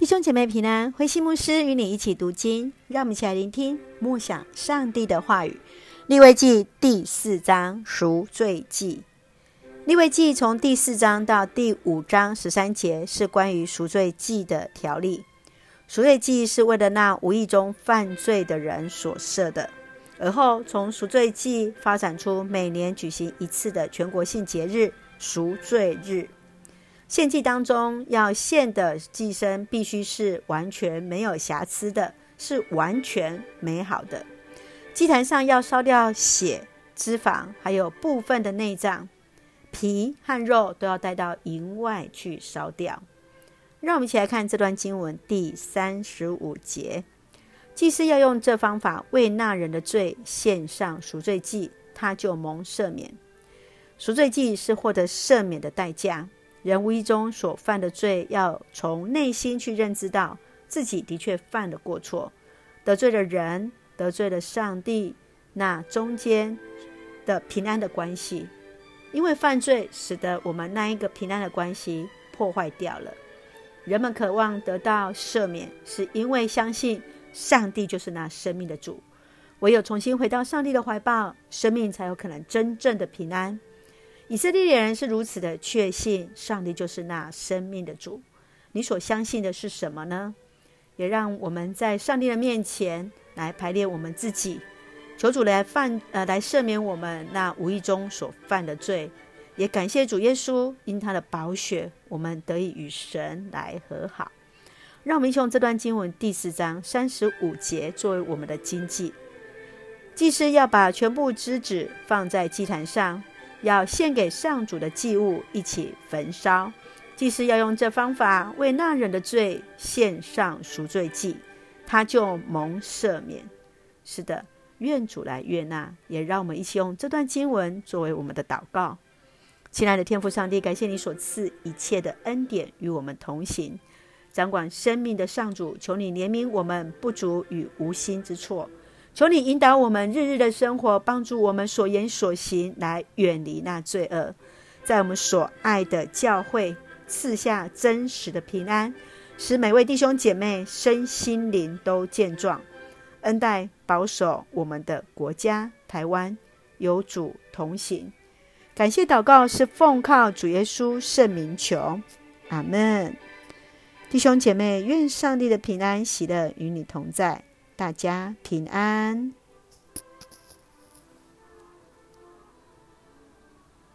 弟兄姐妹平安，慧馨牧师与你一起读经，让我们一起来聆听默想上帝的话语。利未记第四章赎罪记。利未记从第四章到第五章十三节是关于赎罪记的条例。赎罪记是为了那无意中犯罪的人所设的。而后从赎罪记发展出每年举行一次的全国性节日赎罪日。献祭当中要献的祭牲必须是完全没有瑕疵的，是完全美好的。祭坛上要烧掉血、脂肪，还有部分的内脏、皮和肉都要带到营外去烧掉。让我们一起来看这段经文第三十五节：祭司要用这方法为那人的罪献上赎罪祭，他就蒙赦免。赎罪祭是获得赦免的代价。人无意中所犯的罪，要从内心去认知到自己的确犯了过错，得罪了人，得罪了上帝，那中间的平安的关系，因为犯罪使得我们那一个平安的关系破坏掉了。人们渴望得到赦免，是因为相信上帝就是那生命的主，唯有重新回到上帝的怀抱，生命才有可能真正的平安。以色列人是如此的确信，上帝就是那生命的主。你所相信的是什么呢？也让我们在上帝的面前来排列我们自己，求主来犯呃来赦免我们那无意中所犯的罪。也感谢主耶稣，因他的宝血，我们得以与神来和好。让我们用这段经文第四章三十五节作为我们的经记。祭司要把全部脂质放在祭坛上。要献给上主的祭物一起焚烧，祭司要用这方法为那人的罪献上赎罪祭，他就蒙赦免。是的，愿主来悦纳，也让我们一起用这段经文作为我们的祷告。亲爱的天父上帝，感谢你所赐一切的恩典与我们同行，掌管生命的上主，求你怜悯我们不足与无心之错。求你引导我们日日的生活，帮助我们所言所行来远离那罪恶，在我们所爱的教会赐下真实的平安，使每位弟兄姐妹身心灵都健壮，恩待保守我们的国家台湾，有主同行。感谢祷告是奉靠主耶稣圣名求，阿门。弟兄姐妹，愿上帝的平安喜乐与你同在。大家平安。